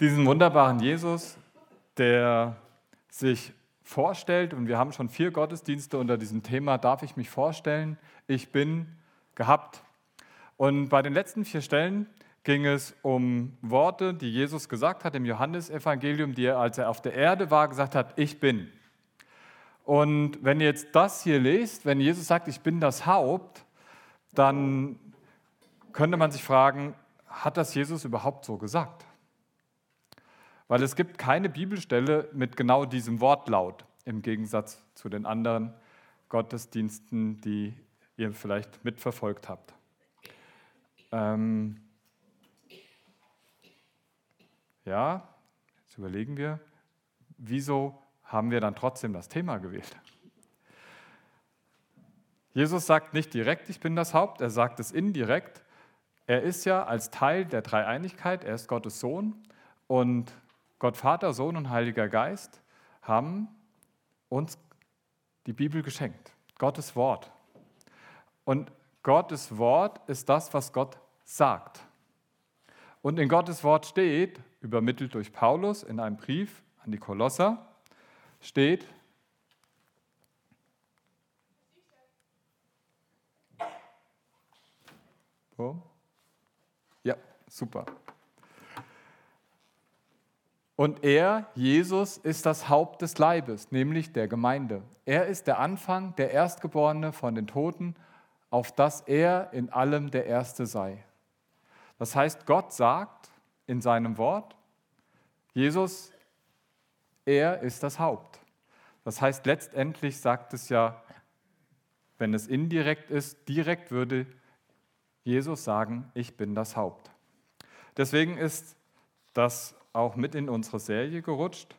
diesen wunderbaren Jesus, der sich vorstellt, und wir haben schon vier Gottesdienste unter diesem Thema, darf ich mich vorstellen, ich bin gehabt. Und bei den letzten vier Stellen ging es um Worte, die Jesus gesagt hat im Johannesevangelium, die er, als er auf der Erde war, gesagt hat, ich bin. Und wenn ihr jetzt das hier lest, wenn Jesus sagt, ich bin das Haupt, dann könnte man sich fragen, hat das Jesus überhaupt so gesagt? Weil es gibt keine Bibelstelle mit genau diesem Wortlaut, im Gegensatz zu den anderen Gottesdiensten, die ihr vielleicht mitverfolgt habt. Ähm ja, jetzt überlegen wir, wieso haben wir dann trotzdem das Thema gewählt? Jesus sagt nicht direkt, ich bin das Haupt, er sagt es indirekt. Er ist ja als Teil der Dreieinigkeit, er ist Gottes Sohn und Gott Vater, Sohn und Heiliger Geist haben uns die Bibel geschenkt, Gottes Wort. Und Gottes Wort ist das, was Gott sagt. Und in Gottes Wort steht, übermittelt durch Paulus in einem Brief an die Kolosser, steht, ja, super. Und er, Jesus, ist das Haupt des Leibes, nämlich der Gemeinde. Er ist der Anfang, der Erstgeborene von den Toten, auf dass er in allem der Erste sei. Das heißt, Gott sagt in seinem Wort, Jesus, er ist das Haupt. Das heißt, letztendlich sagt es ja, wenn es indirekt ist, direkt würde Jesus sagen, ich bin das Haupt. Deswegen ist das auch mit in unsere Serie gerutscht.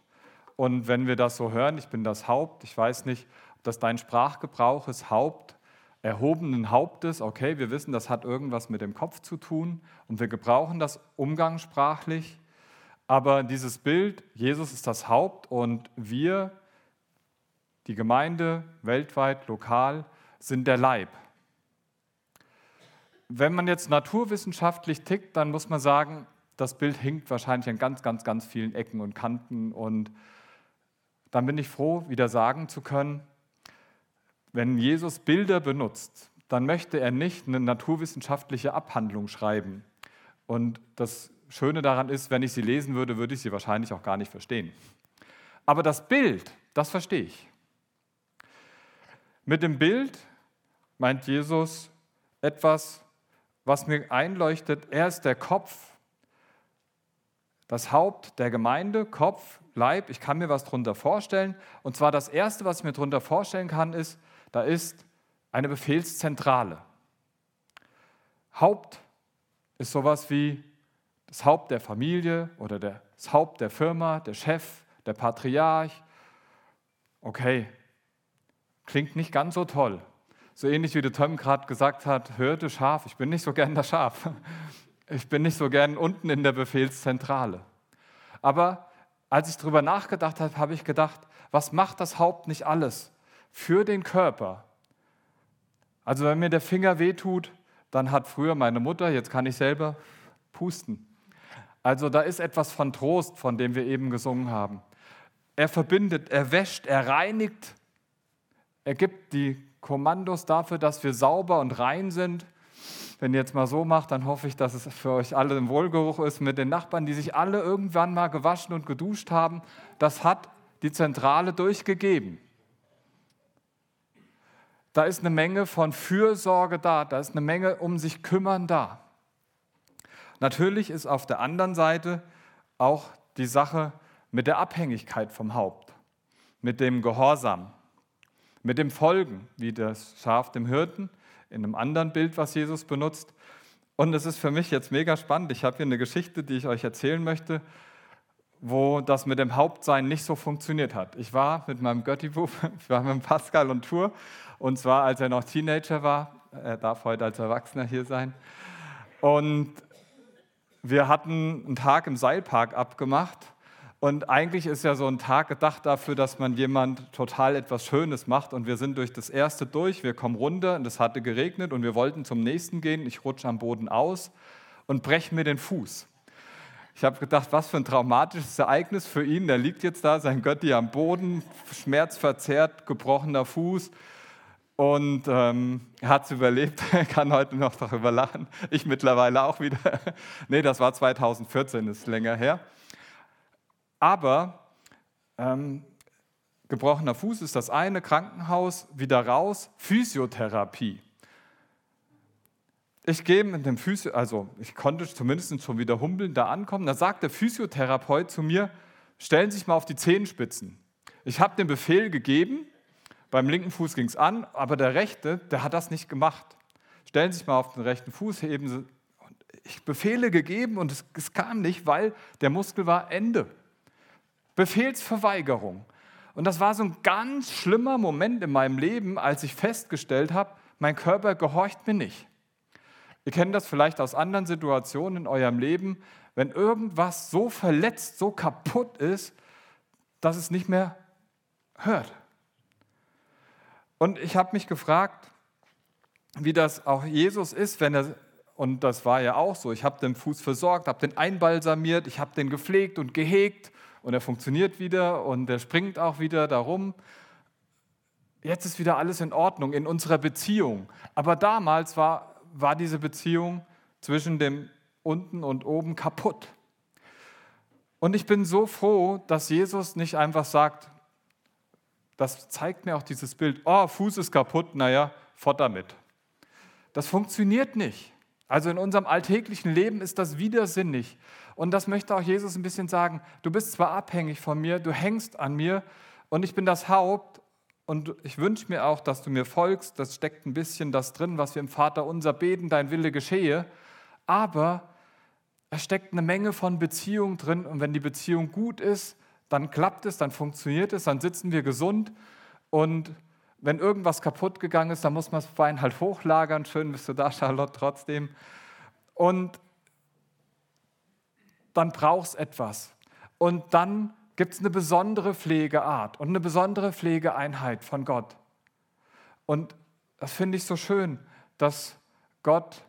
Und wenn wir das so hören, ich bin das Haupt, ich weiß nicht, ob das dein Sprachgebrauch ist, Haupt, erhobenen Hauptes, okay, wir wissen, das hat irgendwas mit dem Kopf zu tun und wir gebrauchen das umgangssprachlich. Aber dieses Bild, Jesus ist das Haupt und wir, die Gemeinde, weltweit, lokal, sind der Leib. Wenn man jetzt naturwissenschaftlich tickt, dann muss man sagen, das Bild hinkt wahrscheinlich an ganz, ganz, ganz vielen Ecken und Kanten. Und dann bin ich froh, wieder sagen zu können, wenn Jesus Bilder benutzt, dann möchte er nicht eine naturwissenschaftliche Abhandlung schreiben. Und das Schöne daran ist, wenn ich sie lesen würde, würde ich sie wahrscheinlich auch gar nicht verstehen. Aber das Bild, das verstehe ich. Mit dem Bild meint Jesus etwas, was mir einleuchtet. Er ist der Kopf das Haupt der Gemeinde, Kopf, Leib, ich kann mir was darunter vorstellen. Und zwar das Erste, was ich mir darunter vorstellen kann, ist, da ist eine Befehlszentrale. Haupt ist sowas wie das Haupt der Familie oder das Haupt der Firma, der Chef, der Patriarch. Okay, klingt nicht ganz so toll. So ähnlich wie der Tom gerade gesagt hat, hörte Schaf, ich bin nicht so gern das Schaf. Ich bin nicht so gern unten in der Befehlszentrale. Aber als ich darüber nachgedacht habe, habe ich gedacht, was macht das Haupt nicht alles für den Körper? Also wenn mir der Finger wehtut, dann hat früher meine Mutter, jetzt kann ich selber pusten. Also da ist etwas von Trost, von dem wir eben gesungen haben. Er verbindet, er wäscht, er reinigt, er gibt die Kommandos dafür, dass wir sauber und rein sind. Wenn ihr jetzt mal so macht, dann hoffe ich, dass es für euch alle ein Wohlgeruch ist mit den Nachbarn, die sich alle irgendwann mal gewaschen und geduscht haben. Das hat die Zentrale durchgegeben. Da ist eine Menge von Fürsorge da, da ist eine Menge um sich kümmern da. Natürlich ist auf der anderen Seite auch die Sache mit der Abhängigkeit vom Haupt, mit dem Gehorsam, mit dem Folgen, wie das Schaf dem Hirten in einem anderen Bild, was Jesus benutzt. Und es ist für mich jetzt mega spannend. Ich habe hier eine Geschichte, die ich euch erzählen möchte, wo das mit dem Hauptsein nicht so funktioniert hat. Ich war mit meinem Götti-Bub, ich war mit Pascal und Tour, und zwar als er noch Teenager war. Er darf heute als Erwachsener hier sein. Und wir hatten einen Tag im Seilpark abgemacht und eigentlich ist ja so ein Tag gedacht dafür, dass man jemand total etwas Schönes macht. Und wir sind durch das erste durch, wir kommen runter und es hatte geregnet und wir wollten zum nächsten gehen. Ich rutsche am Boden aus und breche mir den Fuß. Ich habe gedacht, was für ein traumatisches Ereignis für ihn. Der liegt jetzt da, sein Götti am Boden, schmerzverzerrt, gebrochener Fuß. Und ähm, er hat es überlebt, er kann heute noch darüber lachen. Ich mittlerweile auch wieder. nee, das war 2014, ist länger her. Aber ähm, gebrochener Fuß ist das eine, Krankenhaus, wieder raus, Physiotherapie. Ich gehe mit dem Physio, also ich konnte zumindest schon wieder humpeln da ankommen. Da sagt der Physiotherapeut zu mir, stellen Sie sich mal auf die Zehenspitzen. Ich habe den Befehl gegeben, beim linken Fuß ging es an, aber der rechte, der hat das nicht gemacht. Stellen Sie sich mal auf den rechten Fuß, heben Sie. Ich Befehle gegeben und es, es kam nicht, weil der Muskel war Ende. Befehlsverweigerung. Und das war so ein ganz schlimmer Moment in meinem Leben, als ich festgestellt habe, mein Körper gehorcht mir nicht. Ihr kennt das vielleicht aus anderen Situationen in eurem Leben, wenn irgendwas so verletzt, so kaputt ist, dass es nicht mehr hört. Und ich habe mich gefragt, wie das auch Jesus ist, wenn er, und das war ja auch so, ich habe den Fuß versorgt, habe den einbalsamiert, ich habe den gepflegt und gehegt und er funktioniert wieder und er springt auch wieder darum. Jetzt ist wieder alles in Ordnung in unserer Beziehung. Aber damals war war diese Beziehung zwischen dem unten und oben kaputt. Und ich bin so froh, dass Jesus nicht einfach sagt, das zeigt mir auch dieses Bild, oh, Fuß ist kaputt, naja, fort damit. Das funktioniert nicht. Also in unserem alltäglichen Leben ist das widersinnig. Und das möchte auch Jesus ein bisschen sagen, du bist zwar abhängig von mir, du hängst an mir und ich bin das Haupt und ich wünsche mir auch, dass du mir folgst. Das steckt ein bisschen das drin, was wir im Vater unser beten, dein Wille geschehe. Aber es steckt eine Menge von Beziehung drin. Und wenn die Beziehung gut ist, dann klappt es, dann funktioniert es, dann sitzen wir gesund. Und wenn irgendwas kaputt gegangen ist, dann muss man das Bein halt hochlagern. Schön bist du da, Charlotte, trotzdem. Und dann brauchst etwas. Und dann gibt es eine besondere Pflegeart und eine besondere Pflegeeinheit von Gott. Und das finde ich so schön, dass Gott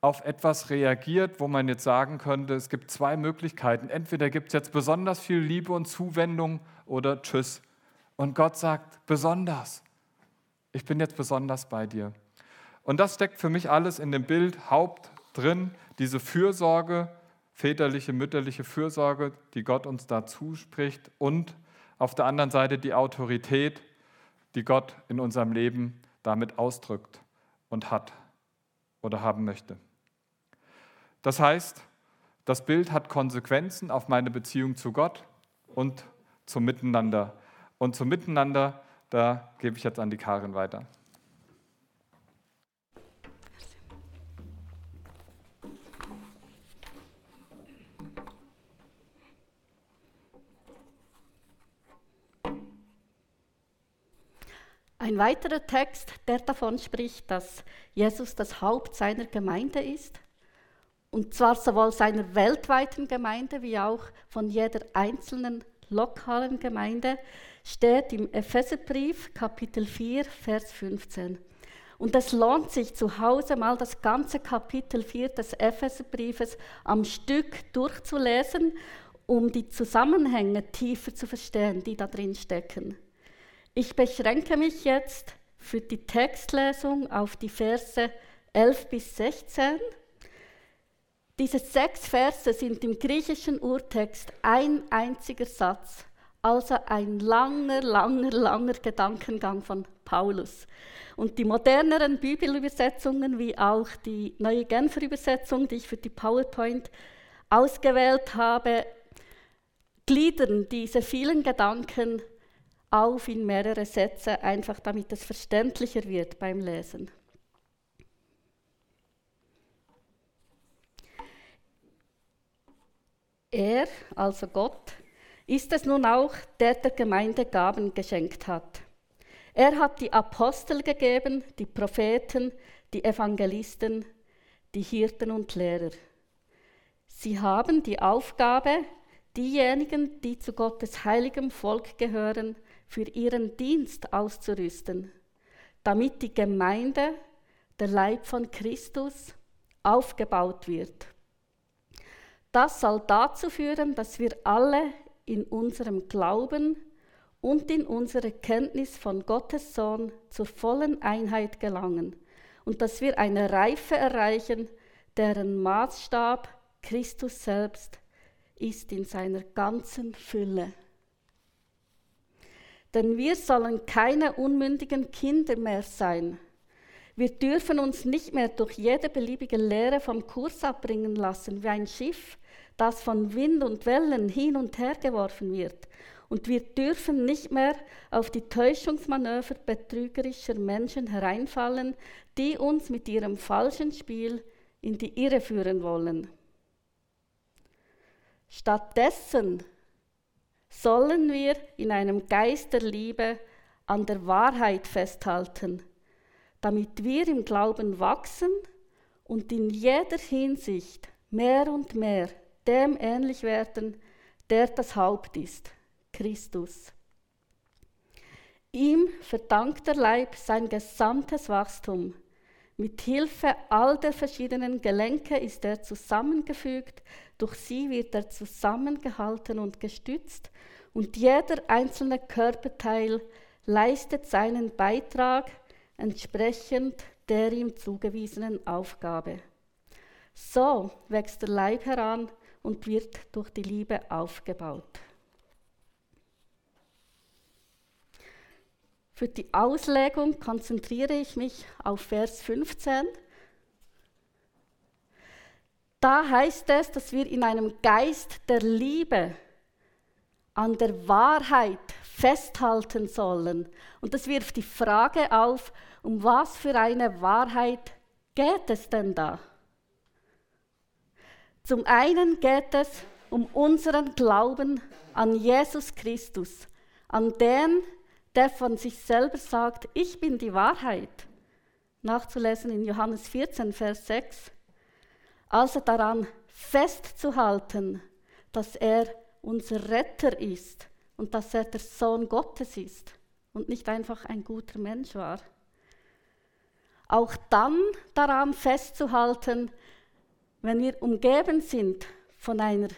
auf etwas reagiert, wo man jetzt sagen könnte, es gibt zwei Möglichkeiten. Entweder gibt es jetzt besonders viel Liebe und Zuwendung oder Tschüss. Und Gott sagt, besonders. Ich bin jetzt besonders bei dir. Und das steckt für mich alles in dem Bild Haupt drin, diese Fürsorge, väterliche, mütterliche Fürsorge, die Gott uns da zuspricht und auf der anderen Seite die Autorität, die Gott in unserem Leben damit ausdrückt und hat oder haben möchte. Das heißt, das Bild hat Konsequenzen auf meine Beziehung zu Gott und zum Miteinander. Und zum Miteinander, da gebe ich jetzt an die Karin weiter. Ein weiterer Text, der davon spricht, dass Jesus das Haupt seiner Gemeinde ist, und zwar sowohl seiner weltweiten Gemeinde wie auch von jeder einzelnen lokalen Gemeinde, steht im Epheserbrief Kapitel 4, Vers 15. Und es lohnt sich zu Hause mal das ganze Kapitel 4 des Epheserbriefes am Stück durchzulesen, um die Zusammenhänge tiefer zu verstehen, die da drin stecken. Ich beschränke mich jetzt für die Textlesung auf die Verse 11 bis 16. Diese sechs Verse sind im griechischen Urtext ein einziger Satz, also ein langer, langer, langer Gedankengang von Paulus. Und die moderneren Bibelübersetzungen, wie auch die neue Genfer Übersetzung, die ich für die PowerPoint ausgewählt habe, gliedern diese vielen Gedanken auf in mehrere Sätze, einfach damit es verständlicher wird beim Lesen. Er, also Gott, ist es nun auch, der der Gemeinde Gaben geschenkt hat. Er hat die Apostel gegeben, die Propheten, die Evangelisten, die Hirten und Lehrer. Sie haben die Aufgabe, diejenigen, die zu Gottes heiligem Volk gehören, für ihren Dienst auszurüsten, damit die Gemeinde, der Leib von Christus, aufgebaut wird. Das soll dazu führen, dass wir alle in unserem Glauben und in unserer Kenntnis von Gottes Sohn zur vollen Einheit gelangen und dass wir eine Reife erreichen, deren Maßstab Christus selbst ist in seiner ganzen Fülle. Denn wir sollen keine unmündigen Kinder mehr sein. Wir dürfen uns nicht mehr durch jede beliebige Lehre vom Kurs abbringen lassen, wie ein Schiff, das von Wind und Wellen hin und her geworfen wird. Und wir dürfen nicht mehr auf die Täuschungsmanöver betrügerischer Menschen hereinfallen, die uns mit ihrem falschen Spiel in die Irre führen wollen. Stattdessen sollen wir in einem Geist der Liebe an der Wahrheit festhalten, damit wir im Glauben wachsen und in jeder Hinsicht mehr und mehr dem ähnlich werden, der das Haupt ist, Christus. Ihm verdankt der Leib sein gesamtes Wachstum. Mit Hilfe all der verschiedenen Gelenke ist er zusammengefügt, durch sie wird er zusammengehalten und gestützt und jeder einzelne Körperteil leistet seinen Beitrag entsprechend der ihm zugewiesenen Aufgabe. So wächst der Leib heran und wird durch die Liebe aufgebaut. Für die Auslegung konzentriere ich mich auf Vers 15. Da heißt es, dass wir in einem Geist der Liebe an der Wahrheit festhalten sollen. Und das wirft die Frage auf, um was für eine Wahrheit geht es denn da? Zum einen geht es um unseren Glauben an Jesus Christus, an den, der von sich selber sagt, ich bin die Wahrheit. Nachzulesen in Johannes 14, Vers 6. Also daran festzuhalten, dass er unser Retter ist und dass er der Sohn Gottes ist und nicht einfach ein guter Mensch war. Auch dann daran festzuhalten, wenn wir umgeben sind von einer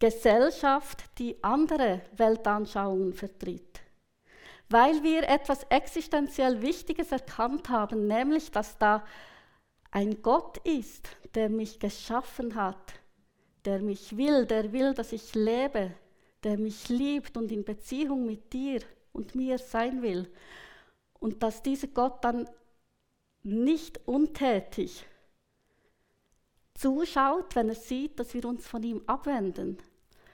Gesellschaft, die andere Weltanschauungen vertritt. Weil wir etwas existenziell Wichtiges erkannt haben, nämlich dass da ein Gott ist, der mich geschaffen hat, der mich will, der will, dass ich lebe, der mich liebt und in Beziehung mit dir und mir sein will. Und dass dieser Gott dann nicht untätig zuschaut, wenn er sieht, dass wir uns von ihm abwenden.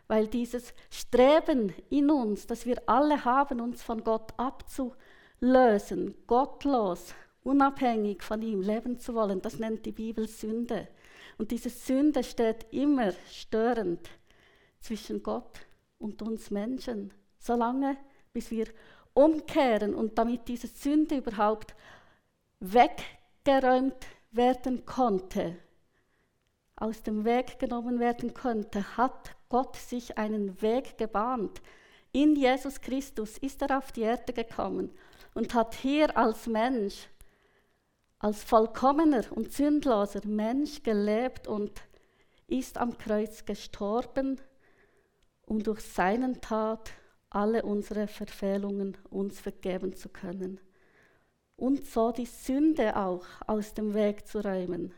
Weil dieses Streben in uns, das wir alle haben, uns von Gott abzulösen, gottlos, unabhängig von ihm leben zu wollen, das nennt die Bibel Sünde. Und diese Sünde steht immer störend zwischen Gott und uns Menschen, solange bis wir umkehren und damit diese Sünde überhaupt weggeräumt werden konnte, aus dem Weg genommen werden könnte, hat Gott sich einen Weg gebahnt. In Jesus Christus ist er auf die Erde gekommen und hat hier als Mensch, als vollkommener und sündloser Mensch gelebt und ist am Kreuz gestorben, um durch seinen Tat alle unsere Verfehlungen uns vergeben zu können und so die Sünde auch aus dem Weg zu räumen.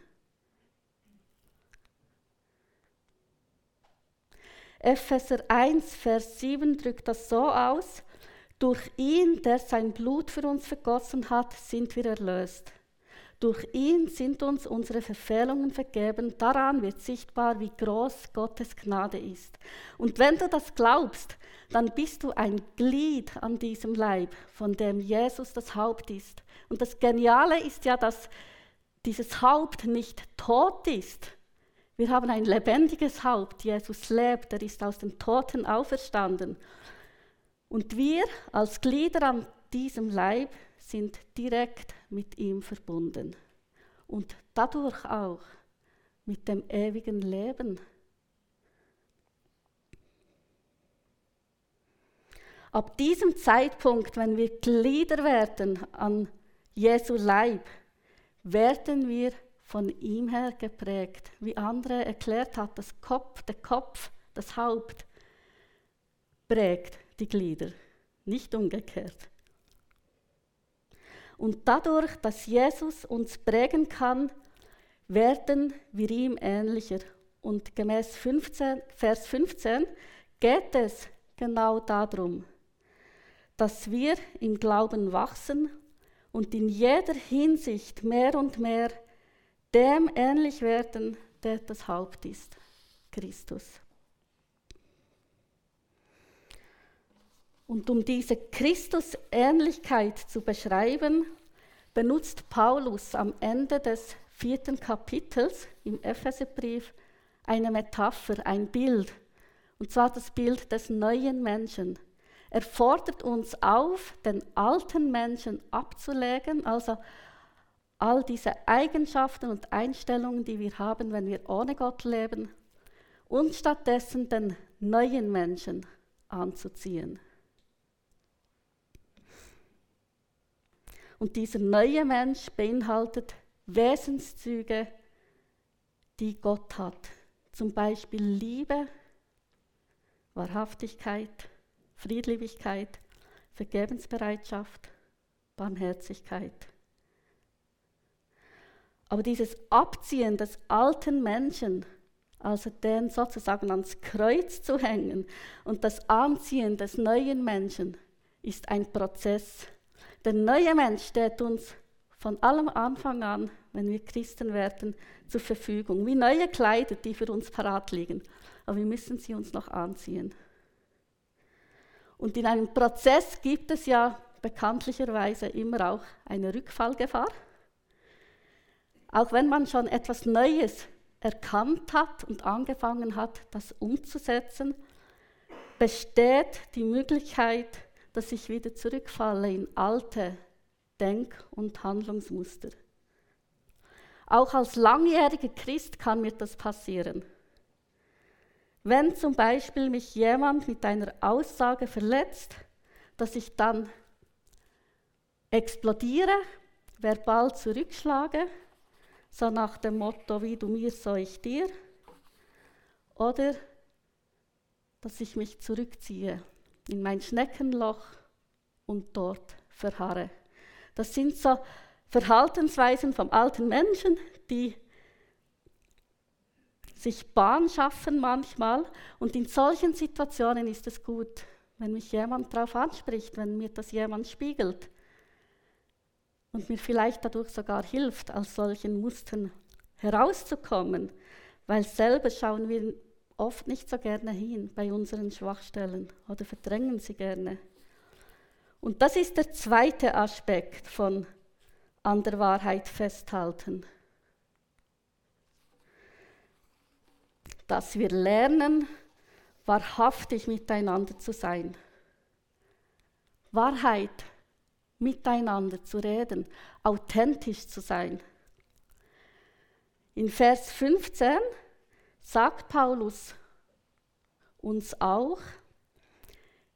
Epheser 1, Vers 7 drückt das so aus, durch ihn, der sein Blut für uns vergossen hat, sind wir erlöst. Durch ihn sind uns unsere Verfehlungen vergeben. Daran wird sichtbar, wie groß Gottes Gnade ist. Und wenn du das glaubst, dann bist du ein Glied an diesem Leib, von dem Jesus das Haupt ist. Und das Geniale ist ja, dass dieses Haupt nicht tot ist, wir haben ein lebendiges Haupt. Jesus lebt, er ist aus den Toten auferstanden. Und wir als Glieder an diesem Leib sind direkt mit ihm verbunden. Und dadurch auch mit dem ewigen Leben. Ab diesem Zeitpunkt, wenn wir Glieder werden an Jesu Leib, werden wir von ihm her geprägt. Wie andere erklärt hat, das Kopf, der Kopf, das Haupt prägt die Glieder, nicht umgekehrt. Und dadurch, dass Jesus uns prägen kann, werden wir ihm ähnlicher. Und gemäß 15, Vers 15 geht es genau darum, dass wir im Glauben wachsen und in jeder Hinsicht mehr und mehr dem ähnlich werden, der das Haupt ist, Christus. Und um diese Christusähnlichkeit zu beschreiben, benutzt Paulus am Ende des vierten Kapitels im Epheserbrief eine Metapher, ein Bild, und zwar das Bild des neuen Menschen. Er fordert uns auf, den alten Menschen abzulegen, also all diese Eigenschaften und Einstellungen, die wir haben, wenn wir ohne Gott leben, und stattdessen den neuen Menschen anzuziehen. Und dieser neue Mensch beinhaltet Wesenszüge, die Gott hat. Zum Beispiel Liebe, Wahrhaftigkeit, Friedliebigkeit, Vergebensbereitschaft, Barmherzigkeit. Aber dieses Abziehen des alten Menschen, also den sozusagen ans Kreuz zu hängen und das Anziehen des neuen Menschen, ist ein Prozess. Der neue Mensch steht uns von allem Anfang an, wenn wir Christen werden, zur Verfügung, wie neue Kleider, die für uns parat liegen. Aber wir müssen sie uns noch anziehen. Und in einem Prozess gibt es ja bekanntlicherweise immer auch eine Rückfallgefahr. Auch wenn man schon etwas Neues erkannt hat und angefangen hat, das umzusetzen, besteht die Möglichkeit, dass ich wieder zurückfalle in alte Denk- und Handlungsmuster. Auch als langjähriger Christ kann mir das passieren. Wenn zum Beispiel mich jemand mit einer Aussage verletzt, dass ich dann explodiere, verbal zurückschlage so nach dem Motto, wie du mir, so ich dir. Oder dass ich mich zurückziehe in mein Schneckenloch und dort verharre. Das sind so Verhaltensweisen vom alten Menschen, die sich Bahn schaffen manchmal. Und in solchen Situationen ist es gut, wenn mich jemand darauf anspricht, wenn mir das jemand spiegelt und mir vielleicht dadurch sogar hilft, aus solchen Mustern herauszukommen, weil selber schauen wir oft nicht so gerne hin bei unseren Schwachstellen oder verdrängen sie gerne. Und das ist der zweite Aspekt von an der Wahrheit festhalten. Dass wir lernen, wahrhaftig miteinander zu sein. Wahrheit miteinander zu reden, authentisch zu sein. In Vers 15 sagt Paulus uns auch,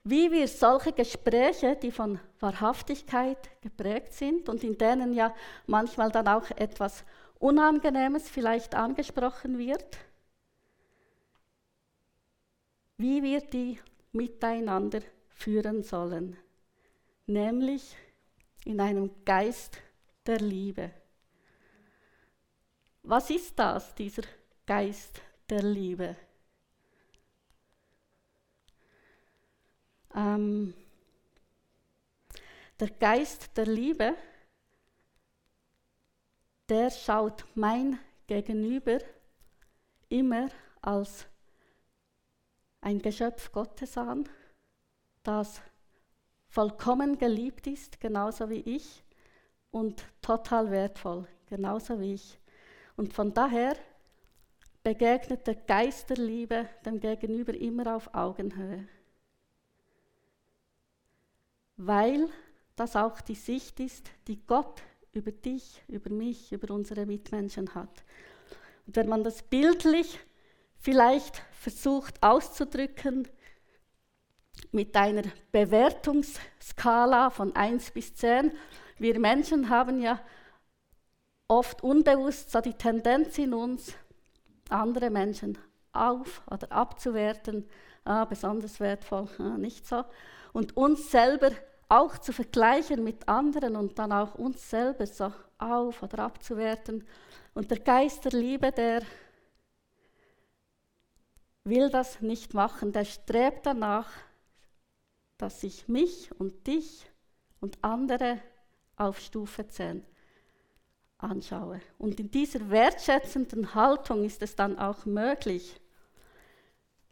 wie wir solche Gespräche, die von Wahrhaftigkeit geprägt sind und in denen ja manchmal dann auch etwas Unangenehmes vielleicht angesprochen wird, wie wir die miteinander führen sollen, nämlich in einem Geist der Liebe. Was ist das, dieser Geist der Liebe? Ähm, der Geist der Liebe, der schaut mein Gegenüber immer als ein Geschöpf Gottes an, das vollkommen geliebt ist, genauso wie ich, und total wertvoll, genauso wie ich. Und von daher begegnet der Geist der Liebe dem Gegenüber immer auf Augenhöhe. Weil das auch die Sicht ist, die Gott über dich, über mich, über unsere Mitmenschen hat. Und wenn man das bildlich vielleicht versucht auszudrücken, mit einer Bewertungsskala von 1 bis 10. Wir Menschen haben ja oft unbewusst so die Tendenz in uns, andere Menschen auf oder abzuwerten, ah, besonders wertvoll, ah, nicht so, und uns selber auch zu vergleichen mit anderen und dann auch uns selber so auf oder abzuwerten. Und der Geist der Liebe, der will das nicht machen, der strebt danach, dass ich mich und dich und andere auf Stufe 10 anschaue. Und in dieser wertschätzenden Haltung ist es dann auch möglich,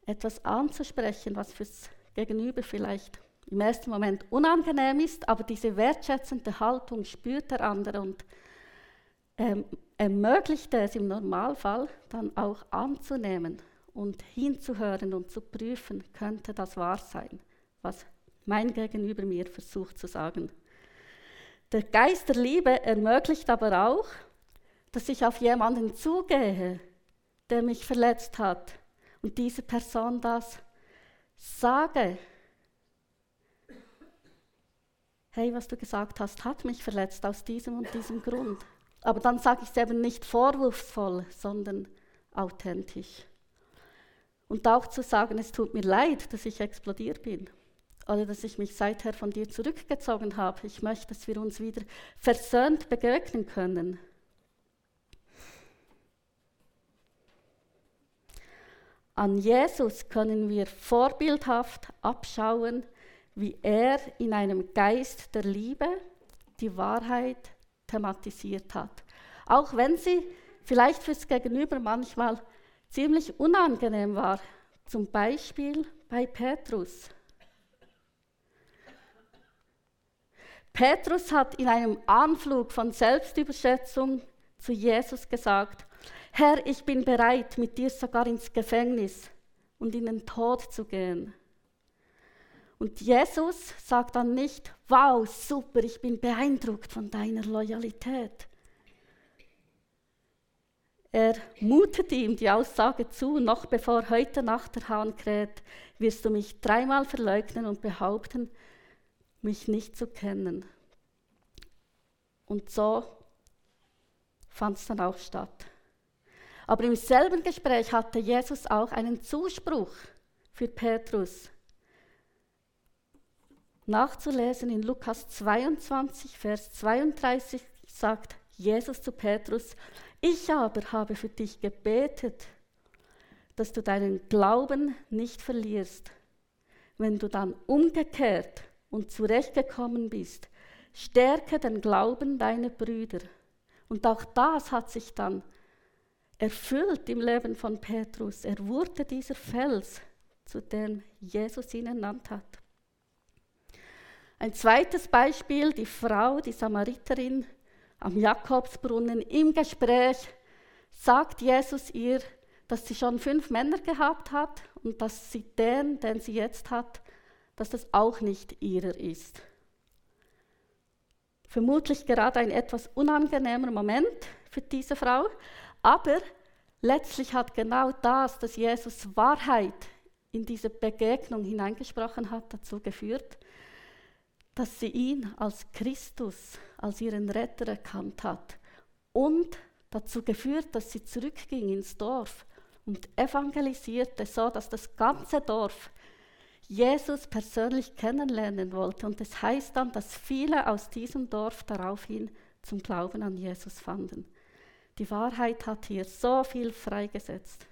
etwas anzusprechen, was fürs Gegenüber vielleicht im ersten Moment unangenehm ist, aber diese wertschätzende Haltung spürt der andere und ähm, ermöglicht es im Normalfall dann auch anzunehmen und hinzuhören und zu prüfen, könnte das wahr sein, was mein Gegenüber mir versucht zu sagen. Der Geist der Liebe ermöglicht aber auch, dass ich auf jemanden zugehe, der mich verletzt hat und diese Person das sage. Hey, was du gesagt hast, hat mich verletzt aus diesem und diesem Grund. Aber dann sage ich es eben nicht vorwurfsvoll, sondern authentisch. Und auch zu sagen, es tut mir leid, dass ich explodiert bin oder dass ich mich seither von dir zurückgezogen habe. Ich möchte, dass wir uns wieder versöhnt begegnen können. An Jesus können wir vorbildhaft abschauen, wie er in einem Geist der Liebe die Wahrheit thematisiert hat. Auch wenn sie vielleicht fürs Gegenüber manchmal ziemlich unangenehm war. Zum Beispiel bei Petrus. Petrus hat in einem Anflug von Selbstüberschätzung zu Jesus gesagt, Herr, ich bin bereit, mit dir sogar ins Gefängnis und in den Tod zu gehen. Und Jesus sagt dann nicht, wow, super, ich bin beeindruckt von deiner Loyalität. Er mutet ihm die Aussage zu, noch bevor heute Nacht der Hahn kräht, wirst du mich dreimal verleugnen und behaupten, mich nicht zu kennen. Und so fand es dann auch statt. Aber im selben Gespräch hatte Jesus auch einen Zuspruch für Petrus. Nachzulesen in Lukas 22, Vers 32 sagt Jesus zu Petrus, ich aber habe für dich gebetet, dass du deinen Glauben nicht verlierst. Wenn du dann umgekehrt und zurechtgekommen bist, stärke den Glauben deiner Brüder. Und auch das hat sich dann erfüllt im Leben von Petrus. Er wurde dieser Fels, zu dem Jesus ihn ernannt hat. Ein zweites Beispiel, die Frau, die Samariterin am Jakobsbrunnen im Gespräch, sagt Jesus ihr, dass sie schon fünf Männer gehabt hat und dass sie den, den sie jetzt hat, dass das auch nicht ihrer ist. Vermutlich gerade ein etwas unangenehmer Moment für diese Frau, aber letztlich hat genau das, dass Jesus Wahrheit in diese Begegnung hineingesprochen hat, dazu geführt, dass sie ihn als Christus, als ihren Retter erkannt hat und dazu geführt, dass sie zurückging ins Dorf und evangelisierte, so dass das ganze Dorf Jesus persönlich kennenlernen wollte. Und es das heißt dann, dass viele aus diesem Dorf daraufhin zum Glauben an Jesus fanden. Die Wahrheit hat hier so viel freigesetzt.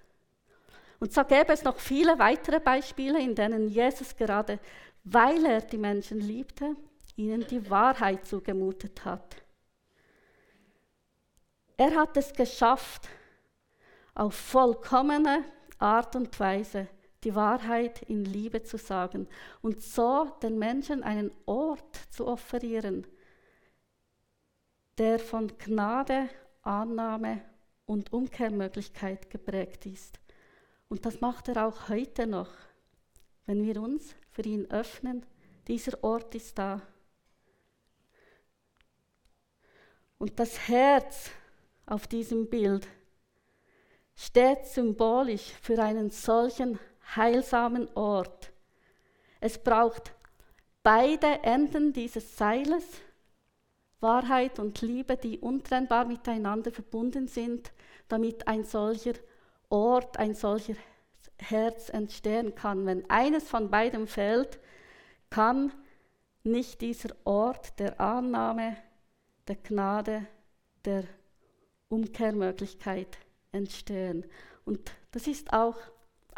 Und so gäbe es noch viele weitere Beispiele, in denen Jesus gerade, weil er die Menschen liebte, ihnen die Wahrheit zugemutet hat. Er hat es geschafft, auf vollkommene Art und Weise die Wahrheit in Liebe zu sagen und so den Menschen einen Ort zu offerieren, der von Gnade, Annahme und Umkehrmöglichkeit geprägt ist. Und das macht er auch heute noch, wenn wir uns für ihn öffnen. Dieser Ort ist da. Und das Herz auf diesem Bild steht symbolisch für einen solchen heilsamen Ort. Es braucht beide Enden dieses Seiles, Wahrheit und Liebe, die untrennbar miteinander verbunden sind, damit ein solcher Ort, ein solcher Herz entstehen kann. Wenn eines von beidem fällt, kann nicht dieser Ort der Annahme, der Gnade, der Umkehrmöglichkeit entstehen. Und das ist auch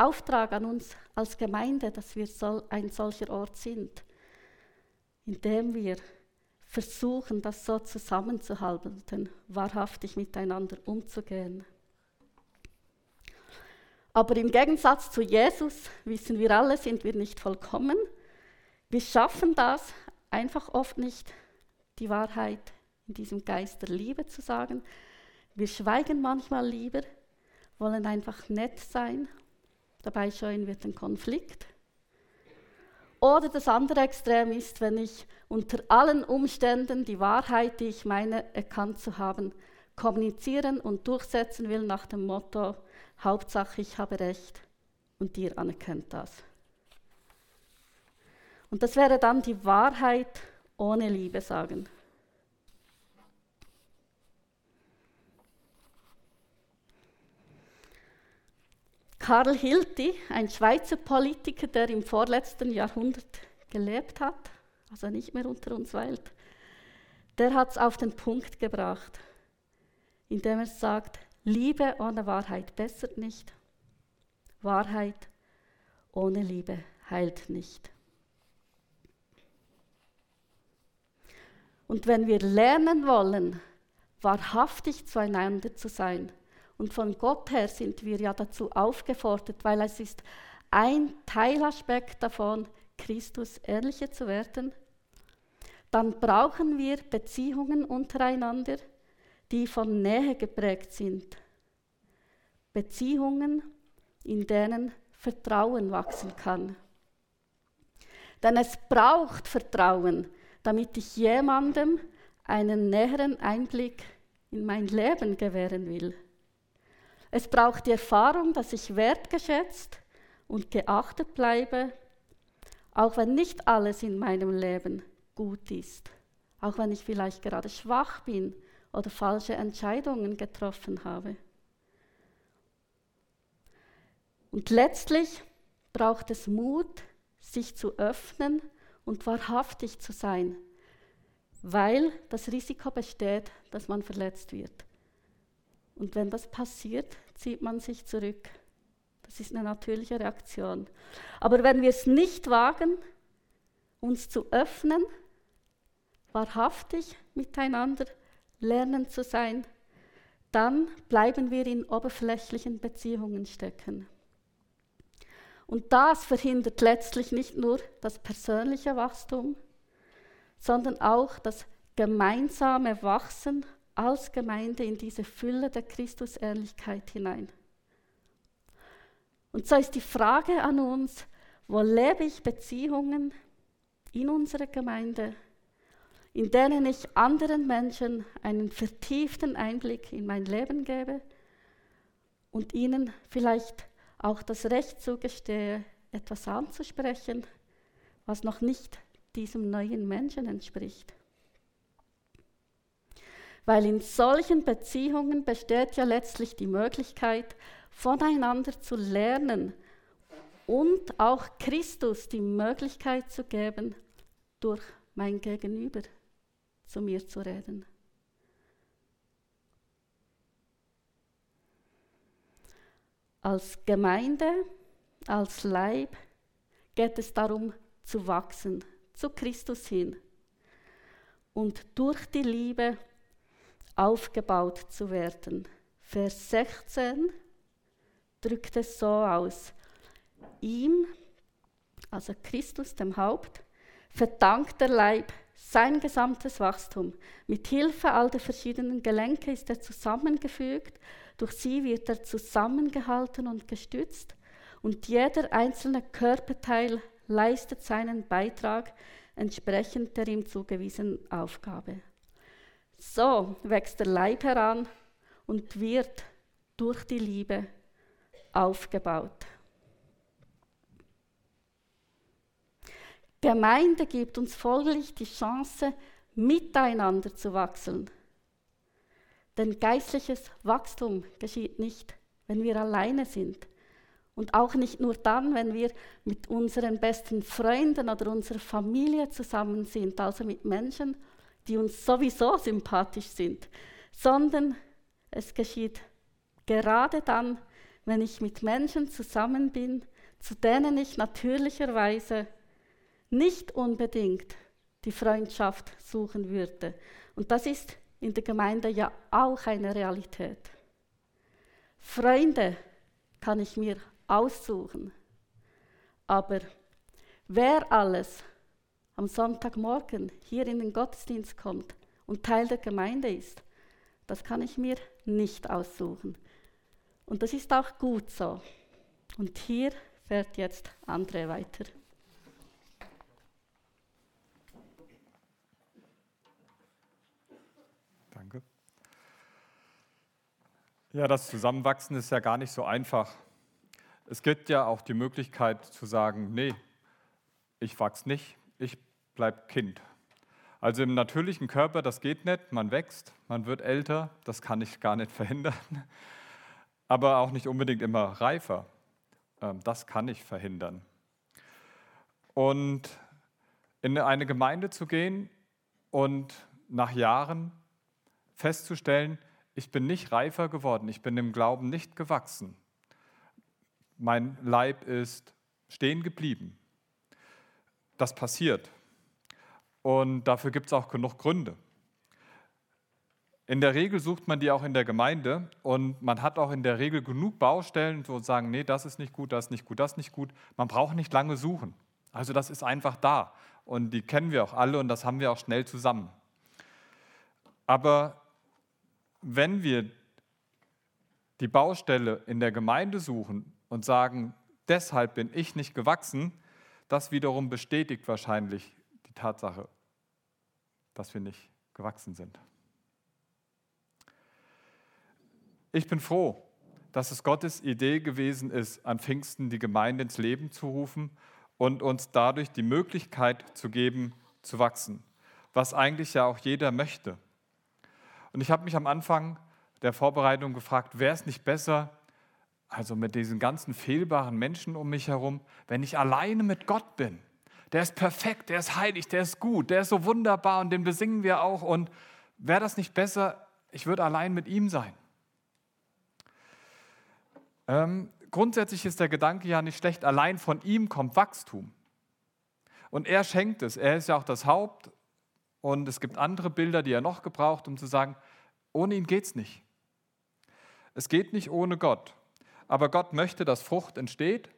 Auftrag an uns als Gemeinde, dass wir ein solcher Ort sind, in dem wir versuchen, das so zusammenzuhalten, wahrhaftig miteinander umzugehen. Aber im Gegensatz zu Jesus wissen wir alle, sind wir nicht vollkommen. Wir schaffen das einfach oft nicht, die Wahrheit in diesem Geist der Liebe zu sagen. Wir schweigen manchmal lieber, wollen einfach nett sein. Dabei scheuen wir den Konflikt. Oder das andere Extrem ist, wenn ich unter allen Umständen die Wahrheit, die ich meine, erkannt zu haben, kommunizieren und durchsetzen will nach dem Motto, Hauptsache ich habe recht und ihr anerkennt das. Und das wäre dann die Wahrheit ohne Liebe sagen. Karl Hilti, ein Schweizer Politiker, der im vorletzten Jahrhundert gelebt hat, also nicht mehr unter uns weilt, der hat es auf den Punkt gebracht, indem er sagt, Liebe ohne Wahrheit bessert nicht, Wahrheit ohne Liebe heilt nicht. Und wenn wir lernen wollen, wahrhaftig zueinander zu sein, und von Gott her sind wir ja dazu aufgefordert, weil es ist ein Teilaspekt davon, Christus ähnlicher zu werden, dann brauchen wir Beziehungen untereinander, die von Nähe geprägt sind. Beziehungen, in denen Vertrauen wachsen kann. Denn es braucht Vertrauen, damit ich jemandem einen näheren Einblick in mein Leben gewähren will. Es braucht die Erfahrung, dass ich wertgeschätzt und geachtet bleibe, auch wenn nicht alles in meinem Leben gut ist, auch wenn ich vielleicht gerade schwach bin oder falsche Entscheidungen getroffen habe. Und letztlich braucht es Mut, sich zu öffnen und wahrhaftig zu sein, weil das Risiko besteht, dass man verletzt wird. Und wenn das passiert, zieht man sich zurück. Das ist eine natürliche Reaktion. Aber wenn wir es nicht wagen, uns zu öffnen, wahrhaftig miteinander lernen zu sein, dann bleiben wir in oberflächlichen Beziehungen stecken. Und das verhindert letztlich nicht nur das persönliche Wachstum, sondern auch das gemeinsame Wachsen als Gemeinde in diese Fülle der Christusähnlichkeit hinein. Und so ist die Frage an uns, wo lebe ich Beziehungen in unserer Gemeinde, in denen ich anderen Menschen einen vertieften Einblick in mein Leben gebe und ihnen vielleicht auch das Recht zugestehe, etwas anzusprechen, was noch nicht diesem neuen Menschen entspricht. Weil in solchen Beziehungen besteht ja letztlich die Möglichkeit, voneinander zu lernen und auch Christus die Möglichkeit zu geben, durch mein Gegenüber zu mir zu reden. Als Gemeinde, als Leib geht es darum zu wachsen, zu Christus hin und durch die Liebe aufgebaut zu werden. Vers 16 drückt es so aus. Ihm, also Christus, dem Haupt, verdankt der Leib sein gesamtes Wachstum. Mit Hilfe all der verschiedenen Gelenke ist er zusammengefügt, durch sie wird er zusammengehalten und gestützt und jeder einzelne Körperteil leistet seinen Beitrag entsprechend der ihm zugewiesenen Aufgabe. So wächst der Leib heran und wird durch die Liebe aufgebaut. Gemeinde gibt uns folglich die Chance, miteinander zu wachsen. Denn geistliches Wachstum geschieht nicht, wenn wir alleine sind. Und auch nicht nur dann, wenn wir mit unseren besten Freunden oder unserer Familie zusammen sind, also mit Menschen, die uns sowieso sympathisch sind, sondern es geschieht gerade dann, wenn ich mit Menschen zusammen bin, zu denen ich natürlicherweise nicht unbedingt die Freundschaft suchen würde. Und das ist in der Gemeinde ja auch eine Realität. Freunde kann ich mir aussuchen. Aber wer alles am Sonntagmorgen hier in den Gottesdienst kommt und Teil der Gemeinde ist, das kann ich mir nicht aussuchen. Und das ist auch gut so. Und hier fährt jetzt André weiter. Danke. Ja, das Zusammenwachsen ist ja gar nicht so einfach. Es gibt ja auch die Möglichkeit zu sagen, nee, ich wachse nicht, ich bleibe Kind. Also im natürlichen Körper, das geht nicht, man wächst, man wird älter, das kann ich gar nicht verhindern, aber auch nicht unbedingt immer reifer. Ähm, das kann ich verhindern. Und in eine Gemeinde zu gehen und nach Jahren festzustellen, ich bin nicht reifer geworden, ich bin im Glauben nicht gewachsen. Mein Leib ist stehen geblieben. Das passiert. Und dafür gibt es auch genug Gründe. In der Regel sucht man die auch in der Gemeinde und man hat auch in der Regel genug Baustellen, wo sagen, nee, das ist nicht gut, das ist nicht gut, das ist nicht gut. Man braucht nicht lange suchen. Also das ist einfach da und die kennen wir auch alle und das haben wir auch schnell zusammen. Aber wenn wir die Baustelle in der Gemeinde suchen und sagen, deshalb bin ich nicht gewachsen, das wiederum bestätigt wahrscheinlich die Tatsache, dass wir nicht gewachsen sind. Ich bin froh, dass es Gottes Idee gewesen ist, an Pfingsten die Gemeinde ins Leben zu rufen und uns dadurch die Möglichkeit zu geben, zu wachsen, was eigentlich ja auch jeder möchte. Und ich habe mich am Anfang der Vorbereitung gefragt, wäre es nicht besser, also mit diesen ganzen fehlbaren Menschen um mich herum, wenn ich alleine mit Gott bin? Der ist perfekt, der ist heilig, der ist gut, der ist so wunderbar und den besingen wir auch. Und wäre das nicht besser, ich würde allein mit ihm sein? Ähm, grundsätzlich ist der Gedanke ja nicht schlecht, allein von ihm kommt Wachstum. Und er schenkt es, er ist ja auch das Haupt und es gibt andere Bilder, die er noch gebraucht, um zu sagen, ohne ihn geht es nicht. Es geht nicht ohne Gott. Aber Gott möchte, dass Frucht entsteht.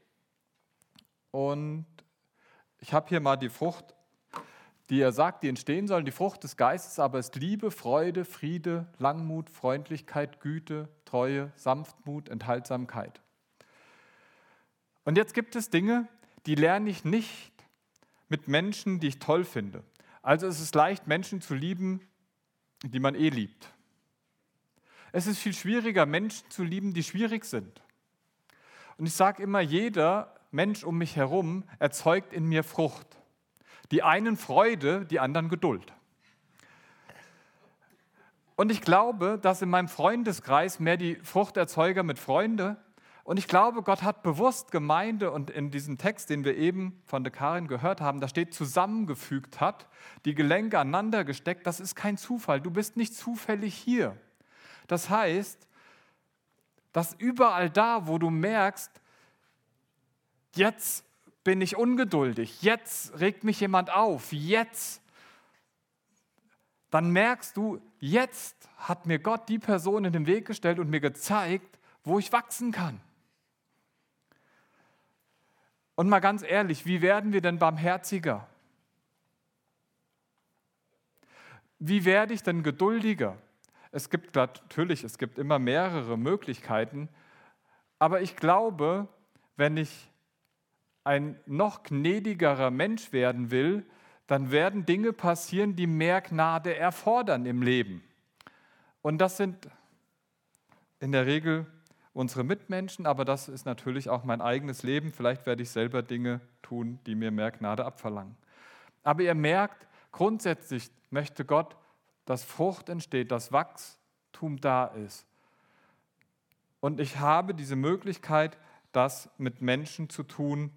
Und ich habe hier mal die Frucht, die er sagt, die entstehen sollen. Die Frucht des Geistes aber ist Liebe, Freude, Friede, Langmut, Freundlichkeit, Güte, Treue, Sanftmut, Enthaltsamkeit. Und jetzt gibt es Dinge, die lerne ich nicht mit Menschen, die ich toll finde. Also es ist leicht, Menschen zu lieben, die man eh liebt. Es ist viel schwieriger, Menschen zu lieben, die schwierig sind. Und ich sage immer, jeder Mensch um mich herum erzeugt in mir Frucht. Die einen Freude, die anderen Geduld. Und ich glaube, dass in meinem Freundeskreis mehr die Fruchterzeuger mit Freunde. Und ich glaube, Gott hat bewusst Gemeinde und in diesem Text, den wir eben von der Karin gehört haben, da steht zusammengefügt hat, die Gelenke aneinander gesteckt. Das ist kein Zufall. Du bist nicht zufällig hier. Das heißt, dass überall da, wo du merkst, jetzt bin ich ungeduldig, jetzt regt mich jemand auf, jetzt dann merkst du, jetzt hat mir Gott die Person in den Weg gestellt und mir gezeigt, wo ich wachsen kann. Und mal ganz ehrlich, wie werden wir denn barmherziger? Wie werde ich denn geduldiger? Es gibt natürlich, es gibt immer mehrere Möglichkeiten, aber ich glaube, wenn ich ein noch gnädigerer Mensch werden will, dann werden Dinge passieren, die mehr Gnade erfordern im Leben. Und das sind in der Regel unsere Mitmenschen, aber das ist natürlich auch mein eigenes Leben. Vielleicht werde ich selber Dinge tun, die mir mehr Gnade abverlangen. Aber ihr merkt, grundsätzlich möchte Gott, dass Frucht entsteht, dass Wachstum da ist. Und ich habe diese Möglichkeit, das mit Menschen zu tun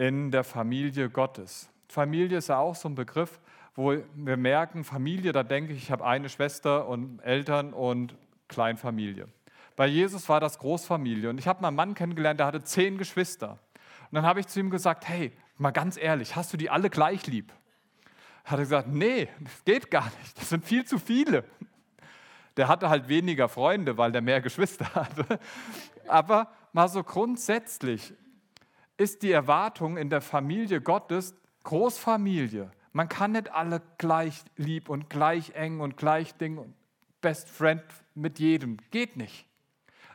in der Familie Gottes. Familie ist ja auch so ein Begriff, wo wir merken, Familie, da denke ich, ich habe eine Schwester und Eltern und Kleinfamilie. Bei Jesus war das Großfamilie und ich habe mal einen Mann kennengelernt, der hatte zehn Geschwister. Und dann habe ich zu ihm gesagt, hey, mal ganz ehrlich, hast du die alle gleich lieb? Hat er gesagt, nee, das geht gar nicht, das sind viel zu viele. Der hatte halt weniger Freunde, weil der mehr Geschwister hatte. Aber mal so grundsätzlich ist die Erwartung in der Familie Gottes Großfamilie. Man kann nicht alle gleich lieb und gleich eng und gleich Ding und Best Friend mit jedem. Geht nicht.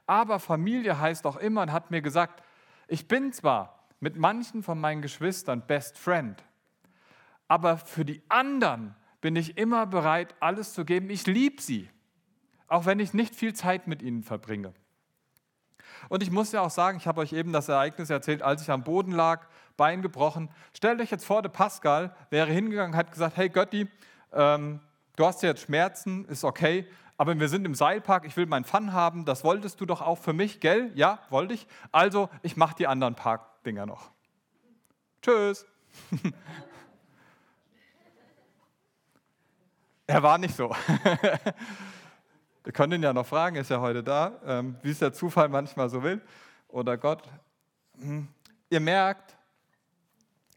Aber Familie heißt auch immer und hat mir gesagt, ich bin zwar mit manchen von meinen Geschwistern Best Friend, aber für die anderen bin ich immer bereit, alles zu geben. Ich liebe sie, auch wenn ich nicht viel Zeit mit ihnen verbringe. Und ich muss ja auch sagen, ich habe euch eben das Ereignis erzählt, als ich am Boden lag, Bein gebrochen. Stellt euch jetzt vor, der Pascal wäre hingegangen hat gesagt, hey Götti, ähm, du hast jetzt Schmerzen, ist okay, aber wir sind im Seilpark, ich will meinen Fun haben, das wolltest du doch auch für mich, gell? Ja, wollte ich. Also, ich mache die anderen Parkdinger noch. Tschüss. er war nicht so. Wir können ihn ja noch fragen, ist ja heute da, ähm, wie es der Zufall manchmal so will oder Gott. Hm. Ihr merkt,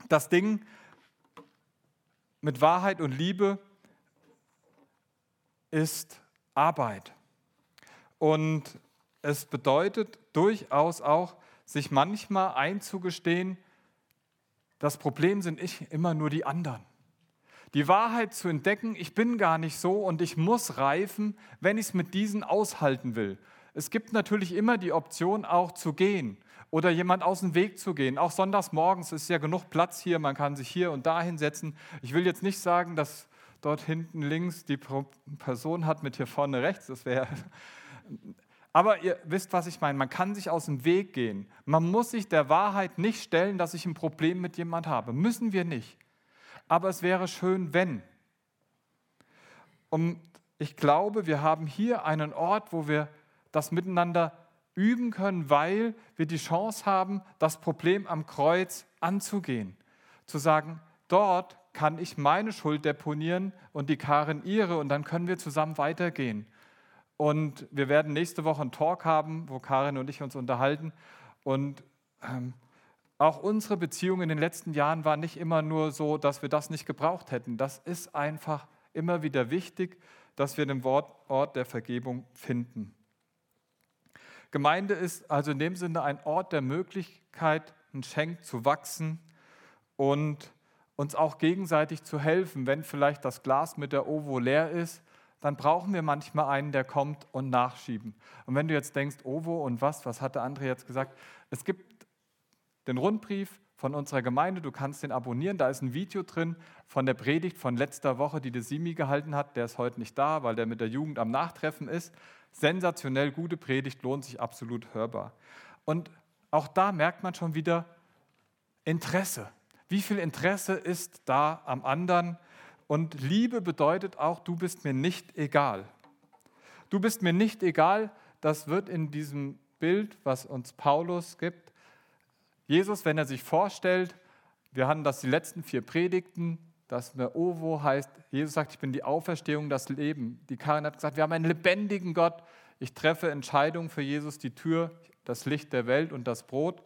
das Ding mit Wahrheit und Liebe ist Arbeit. Und es bedeutet durchaus auch, sich manchmal einzugestehen, das Problem sind ich immer nur die anderen die Wahrheit zu entdecken, ich bin gar nicht so und ich muss reifen, wenn ich es mit diesen aushalten will. Es gibt natürlich immer die Option, auch zu gehen oder jemand aus dem Weg zu gehen. Auch sonntags morgens ist ja genug Platz hier, man kann sich hier und da hinsetzen. Ich will jetzt nicht sagen, dass dort hinten links die Person hat mit hier vorne rechts, das wäre. Aber ihr wisst, was ich meine. Man kann sich aus dem Weg gehen. Man muss sich der Wahrheit nicht stellen, dass ich ein Problem mit jemand habe. Müssen wir nicht aber es wäre schön, wenn. Und ich glaube, wir haben hier einen Ort, wo wir das miteinander üben können, weil wir die Chance haben, das Problem am Kreuz anzugehen. Zu sagen, dort kann ich meine Schuld deponieren und die Karin ihre und dann können wir zusammen weitergehen. Und wir werden nächste Woche einen Talk haben, wo Karin und ich uns unterhalten. Und ähm, auch unsere Beziehung in den letzten Jahren war nicht immer nur so, dass wir das nicht gebraucht hätten. Das ist einfach immer wieder wichtig, dass wir den Ort der Vergebung finden. Gemeinde ist also in dem Sinne ein Ort der Möglichkeit, ein Schenk zu wachsen und uns auch gegenseitig zu helfen. Wenn vielleicht das Glas mit der Ovo leer ist, dann brauchen wir manchmal einen, der kommt und nachschieben. Und wenn du jetzt denkst, Ovo und was, was hat der andere jetzt gesagt? Es gibt den Rundbrief von unserer Gemeinde. Du kannst den abonnieren. Da ist ein Video drin von der Predigt von letzter Woche, die der Simi gehalten hat. Der ist heute nicht da, weil der mit der Jugend am Nachtreffen ist. Sensationell gute Predigt, lohnt sich absolut hörbar. Und auch da merkt man schon wieder Interesse. Wie viel Interesse ist da am anderen? Und Liebe bedeutet auch, du bist mir nicht egal. Du bist mir nicht egal, das wird in diesem Bild, was uns Paulus gibt, Jesus, wenn er sich vorstellt, wir hatten das die letzten vier Predigten, dass mir Ovo heißt, Jesus sagt, ich bin die Auferstehung, das Leben. Die Karin hat gesagt, wir haben einen lebendigen Gott. Ich treffe Entscheidungen für Jesus, die Tür, das Licht der Welt und das Brot.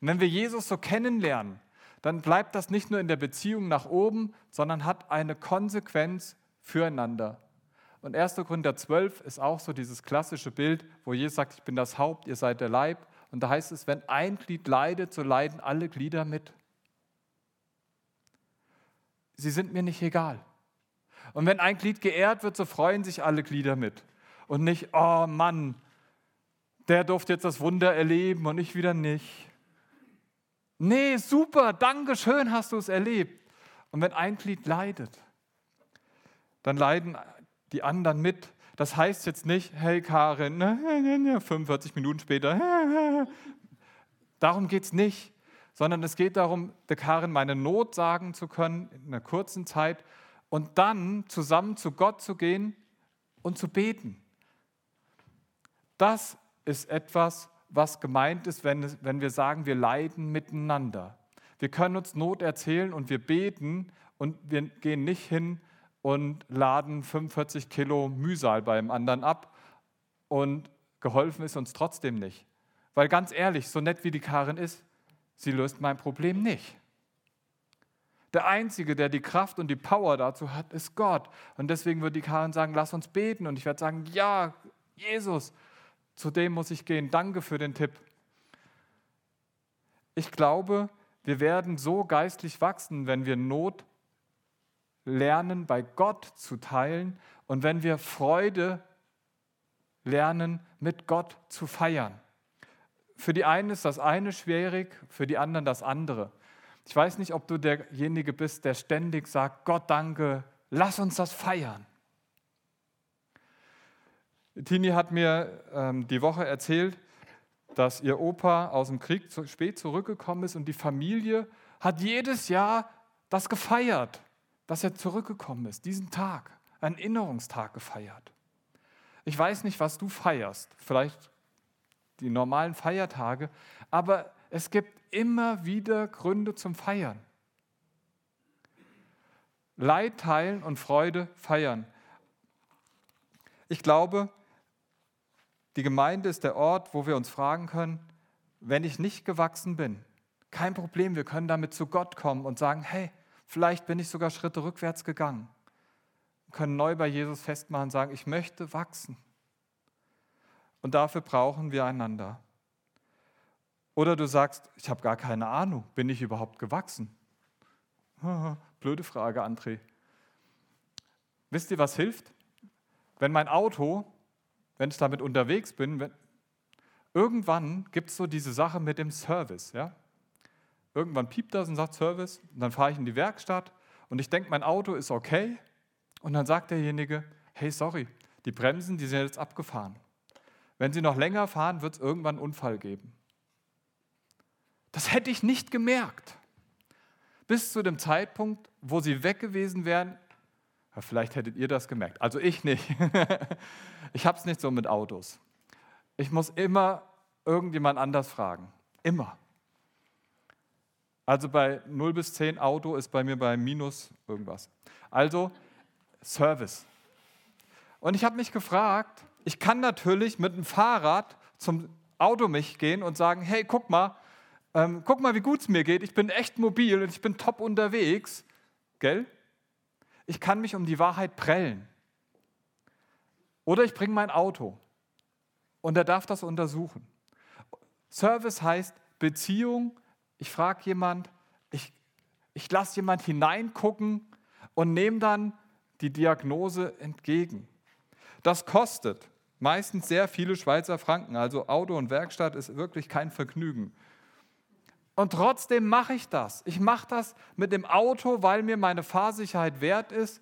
Und wenn wir Jesus so kennenlernen, dann bleibt das nicht nur in der Beziehung nach oben, sondern hat eine Konsequenz füreinander. Und 1. Korinther 12 ist auch so dieses klassische Bild, wo Jesus sagt, ich bin das Haupt, ihr seid der Leib. Und da heißt es, wenn ein Glied leidet, so leiden alle Glieder mit. Sie sind mir nicht egal. Und wenn ein Glied geehrt wird, so freuen sich alle Glieder mit. Und nicht, oh Mann, der durfte jetzt das Wunder erleben und ich wieder nicht. Nee, super, danke schön, hast du es erlebt. Und wenn ein Glied leidet, dann leiden die anderen mit. Das heißt jetzt nicht, hey Karin, 45 Minuten später, darum geht es nicht, sondern es geht darum, der Karin meine Not sagen zu können in einer kurzen Zeit und dann zusammen zu Gott zu gehen und zu beten. Das ist etwas, was gemeint ist, wenn, wenn wir sagen, wir leiden miteinander. Wir können uns Not erzählen und wir beten und wir gehen nicht hin und laden 45 Kilo Mühsal beim anderen ab und geholfen ist uns trotzdem nicht. Weil ganz ehrlich, so nett wie die Karin ist, sie löst mein Problem nicht. Der Einzige, der die Kraft und die Power dazu hat, ist Gott. Und deswegen würde die Karin sagen, lass uns beten. Und ich werde sagen, ja, Jesus, zu dem muss ich gehen. Danke für den Tipp. Ich glaube, wir werden so geistlich wachsen, wenn wir Not lernen, bei Gott zu teilen und wenn wir Freude lernen, mit Gott zu feiern. Für die einen ist das eine schwierig, für die anderen das andere. Ich weiß nicht, ob du derjenige bist, der ständig sagt, Gott danke, lass uns das feiern. Tini hat mir ähm, die Woche erzählt, dass ihr Opa aus dem Krieg zu, spät zurückgekommen ist und die Familie hat jedes Jahr das gefeiert, dass er zurückgekommen ist, diesen Tag, einen Erinnerungstag gefeiert. Ich weiß nicht, was du feierst, vielleicht die normalen Feiertage, aber es gibt immer wieder Gründe zum Feiern. Leid teilen und Freude feiern. Ich glaube, die Gemeinde ist der Ort, wo wir uns fragen können, wenn ich nicht gewachsen bin, kein Problem, wir können damit zu Gott kommen und sagen, hey, vielleicht bin ich sogar Schritte rückwärts gegangen. Wir können neu bei Jesus festmachen und sagen, ich möchte wachsen. Und dafür brauchen wir einander. Oder du sagst, ich habe gar keine Ahnung, bin ich überhaupt gewachsen? Blöde Frage, André. Wisst ihr, was hilft? Wenn mein Auto wenn ich damit unterwegs bin, wenn, irgendwann gibt es so diese Sache mit dem Service. Ja? Irgendwann piept das und sagt Service, und dann fahre ich in die Werkstatt und ich denke, mein Auto ist okay. Und dann sagt derjenige, hey, sorry, die Bremsen, die sind jetzt abgefahren. Wenn Sie noch länger fahren, wird es irgendwann einen Unfall geben. Das hätte ich nicht gemerkt. Bis zu dem Zeitpunkt, wo Sie weg gewesen wären, vielleicht hättet ihr das gemerkt. Also ich nicht. Ich habe es nicht so mit Autos. Ich muss immer irgendjemand anders fragen. Immer. Also bei 0 bis 10 Auto ist bei mir bei minus irgendwas. Also Service. Und ich habe mich gefragt, ich kann natürlich mit dem Fahrrad zum Auto mich gehen und sagen, hey, guck mal, ähm, guck mal, wie gut es mir geht. Ich bin echt mobil und ich bin top unterwegs. Gell? Ich kann mich um die Wahrheit prellen. Oder ich bringe mein Auto und er darf das untersuchen. Service heißt Beziehung. Ich frage jemand, ich, ich lasse jemand hineingucken und nehme dann die Diagnose entgegen. Das kostet meistens sehr viele Schweizer Franken. Also Auto und Werkstatt ist wirklich kein Vergnügen. Und trotzdem mache ich das. Ich mache das mit dem Auto, weil mir meine Fahrsicherheit wert ist.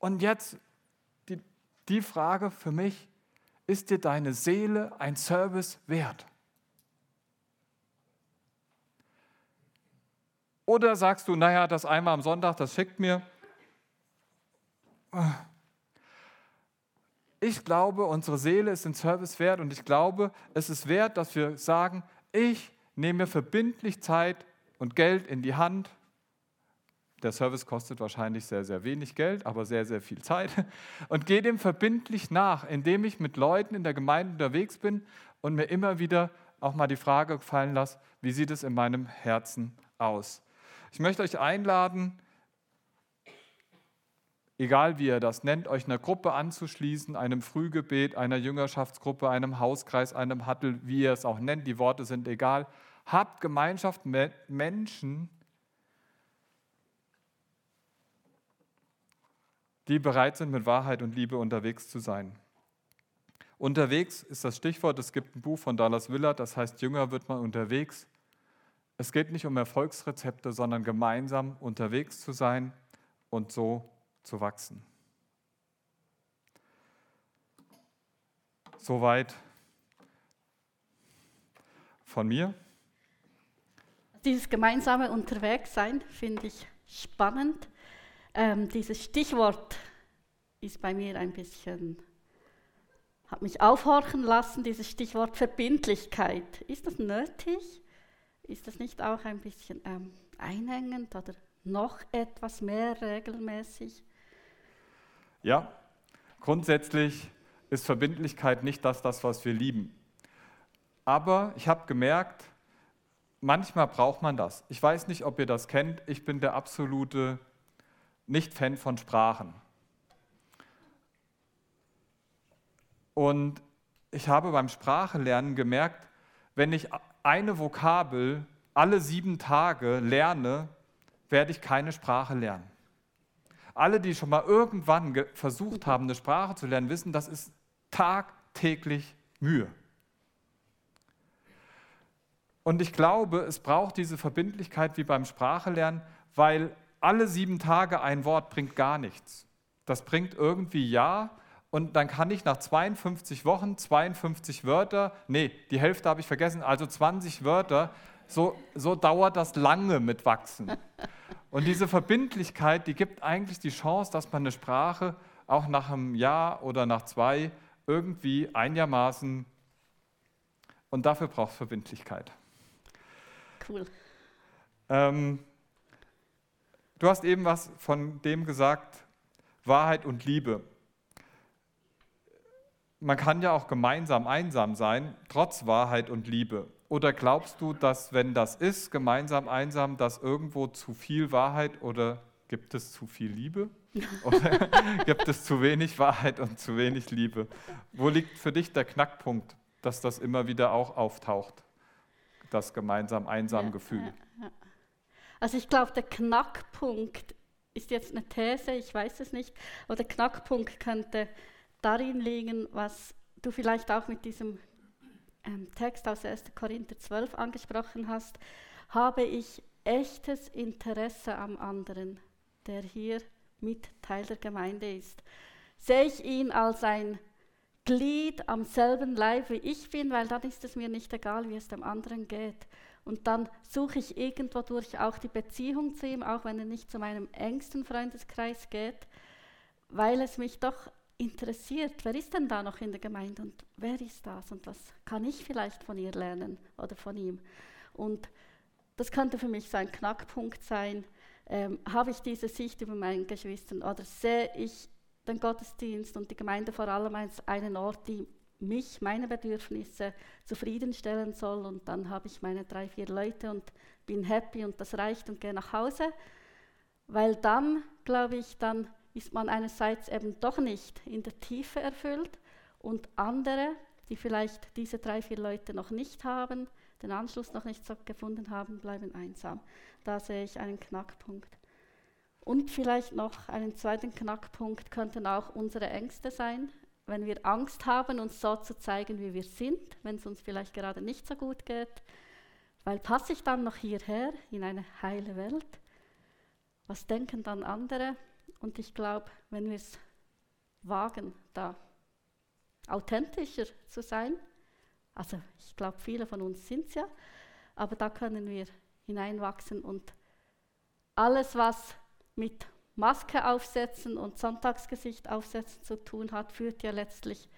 Und jetzt die Frage für mich, ist dir deine Seele ein Service wert? Oder sagst du, naja, das einmal am Sonntag, das schickt mir. Ich glaube, unsere Seele ist ein Service wert und ich glaube, es ist wert, dass wir sagen, ich nehme verbindlich Zeit und Geld in die Hand der Service kostet wahrscheinlich sehr, sehr wenig Geld, aber sehr, sehr viel Zeit. Und gehe dem verbindlich nach, indem ich mit Leuten in der Gemeinde unterwegs bin und mir immer wieder auch mal die Frage fallen lasse, wie sieht es in meinem Herzen aus? Ich möchte euch einladen, egal wie ihr das nennt, euch einer Gruppe anzuschließen, einem Frühgebet, einer Jüngerschaftsgruppe, einem Hauskreis, einem Hattel, wie ihr es auch nennt, die Worte sind egal. Habt Gemeinschaft mit Menschen, die bereit sind, mit Wahrheit und Liebe unterwegs zu sein. Unterwegs ist das Stichwort, es gibt ein Buch von Dallas Willard, das heißt, Jünger wird man unterwegs. Es geht nicht um Erfolgsrezepte, sondern gemeinsam unterwegs zu sein und so zu wachsen. Soweit von mir. dieses gemeinsame Unterwegssein finde ich spannend. Ähm, dieses Stichwort ist bei mir ein bisschen, hat mich aufhorchen lassen, dieses Stichwort Verbindlichkeit. Ist das nötig? Ist das nicht auch ein bisschen ähm, einengend oder noch etwas mehr regelmäßig? Ja, grundsätzlich ist Verbindlichkeit nicht das, das was wir lieben. Aber ich habe gemerkt, manchmal braucht man das. Ich weiß nicht, ob ihr das kennt. Ich bin der absolute Nicht-Fan von Sprachen. Und ich habe beim Sprachelernen gemerkt, wenn ich eine Vokabel alle sieben Tage lerne, werde ich keine Sprache lernen. Alle, die schon mal irgendwann versucht haben, eine Sprache zu lernen, wissen, das ist tagtäglich Mühe. Und ich glaube, es braucht diese Verbindlichkeit wie beim Sprachelernen, weil alle sieben Tage ein Wort bringt gar nichts. Das bringt irgendwie ja und dann kann ich nach 52 Wochen 52 Wörter, nee, die Hälfte habe ich vergessen, also 20 Wörter, so, so dauert das lange mit Wachsen. Und diese Verbindlichkeit, die gibt eigentlich die Chance, dass man eine Sprache auch nach einem Jahr oder nach zwei irgendwie einigermaßen und dafür braucht es Verbindlichkeit. Cool. Ähm, du hast eben was von dem gesagt, Wahrheit und Liebe. Man kann ja auch gemeinsam einsam sein, trotz Wahrheit und Liebe. Oder glaubst du, dass wenn das ist, gemeinsam einsam, dass irgendwo zu viel Wahrheit oder gibt es zu viel Liebe? Oder gibt es zu wenig Wahrheit und zu wenig Liebe? Wo liegt für dich der Knackpunkt, dass das immer wieder auch auftaucht, das gemeinsam einsam ja, Gefühl? Ja, ja. Also ich glaube, der Knackpunkt ist jetzt eine These, ich weiß es nicht, aber der Knackpunkt könnte darin liegen, was du vielleicht auch mit diesem ähm, Text aus 1. Korinther 12 angesprochen hast, habe ich echtes Interesse am anderen, der hier mit Teil der Gemeinde ist. Sehe ich ihn als ein Glied am selben Leib wie ich bin, weil dann ist es mir nicht egal, wie es dem anderen geht. Und dann suche ich irgendwo durch auch die Beziehung zu ihm, auch wenn er nicht zu meinem engsten Freundeskreis geht, weil es mich doch interessiert, wer ist denn da noch in der Gemeinde und wer ist das und was kann ich vielleicht von ihr lernen oder von ihm. Und das könnte für mich so ein Knackpunkt sein. Ähm, habe ich diese Sicht über meinen Geschwistern oder sehe ich den Gottesdienst und die Gemeinde vor allem als einen Ort, die mich, meine Bedürfnisse zufriedenstellen soll und dann habe ich meine drei, vier Leute und bin happy und das reicht und gehe nach Hause, weil dann, glaube ich, dann ist man einerseits eben doch nicht in der Tiefe erfüllt und andere, die vielleicht diese drei, vier Leute noch nicht haben, den Anschluss noch nicht so gefunden haben, bleiben einsam. Da sehe ich einen Knackpunkt. Und vielleicht noch einen zweiten Knackpunkt könnten auch unsere Ängste sein, wenn wir Angst haben, uns so zu zeigen, wie wir sind, wenn es uns vielleicht gerade nicht so gut geht. Weil passe ich dann noch hierher in eine heile Welt? Was denken dann andere? Und ich glaube, wenn wir es wagen, da authentischer zu sein, also ich glaube, viele von uns sind es ja, aber da können wir hineinwachsen und alles, was mit Maske aufsetzen und Sonntagsgesicht aufsetzen zu tun hat, führt ja letztlich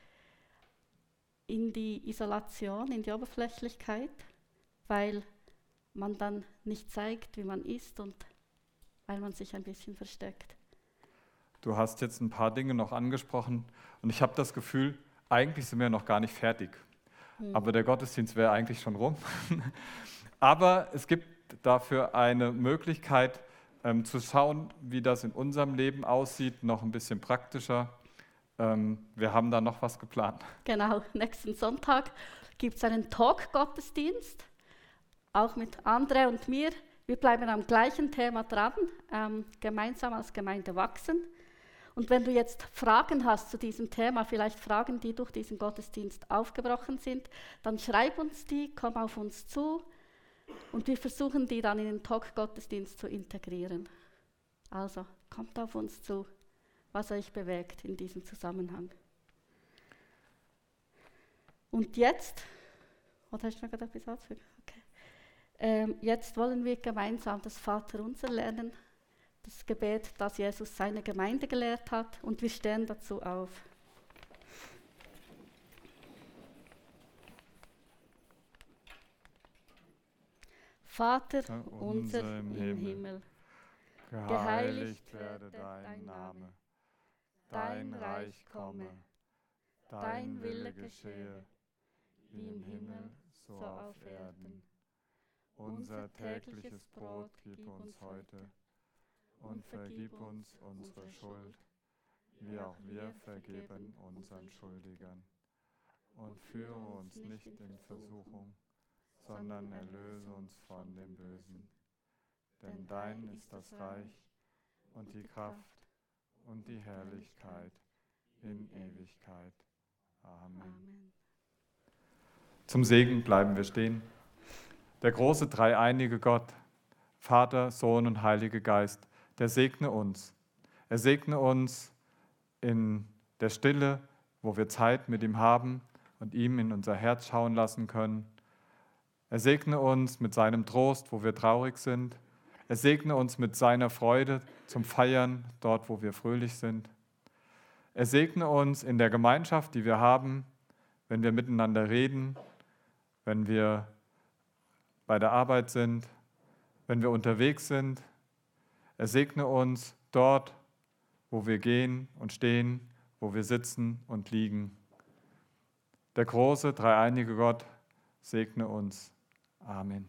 in die Isolation, in die Oberflächlichkeit, weil man dann nicht zeigt, wie man ist und weil man sich ein bisschen versteckt. Du hast jetzt ein paar Dinge noch angesprochen und ich habe das Gefühl, eigentlich sind wir noch gar nicht fertig. Mhm. Aber der Gottesdienst wäre eigentlich schon rum. Aber es gibt dafür eine Möglichkeit ähm, zu schauen, wie das in unserem Leben aussieht, noch ein bisschen praktischer. Ähm, wir haben da noch was geplant. Genau, nächsten Sonntag gibt es einen Talk-Gottesdienst, auch mit Andre und mir. Wir bleiben am gleichen Thema dran, ähm, gemeinsam als Gemeinde wachsen. Und wenn du jetzt Fragen hast zu diesem Thema, vielleicht Fragen, die durch diesen Gottesdienst aufgebrochen sind, dann schreib uns die, komm auf uns zu und wir versuchen die dann in den Talk-Gottesdienst zu integrieren. Also kommt auf uns zu, was euch bewegt in diesem Zusammenhang. Und jetzt, oder hast du noch etwas? Okay. Ähm, jetzt wollen wir gemeinsam das Vaterunser lernen, das Gebet, das Jesus seine Gemeinde gelehrt hat, und wir stehen dazu auf. Vater unser im Himmel, geheiligt werde dein Name, dein Reich komme, dein Wille geschehe, wie im Himmel, so auf Erden. Unser tägliches Brot gib uns heute und vergib uns unsere Schuld, wie auch wir vergeben unseren Schuldigern. Und führe uns nicht in Versuchung, sondern erlöse uns von dem Bösen. Denn dein ist das Reich und die Kraft und die Herrlichkeit in Ewigkeit. Amen. Zum Segen bleiben wir stehen. Der große dreieinige Gott, Vater, Sohn und Heiliger Geist, der segne uns. Er segne uns in der Stille, wo wir Zeit mit ihm haben und ihm in unser Herz schauen lassen können. Er segne uns mit seinem Trost, wo wir traurig sind. Er segne uns mit seiner Freude zum Feiern, dort, wo wir fröhlich sind. Er segne uns in der Gemeinschaft, die wir haben, wenn wir miteinander reden, wenn wir bei der Arbeit sind, wenn wir unterwegs sind. Er segne uns dort, wo wir gehen und stehen, wo wir sitzen und liegen. Der große, dreieinige Gott segne uns. Amen.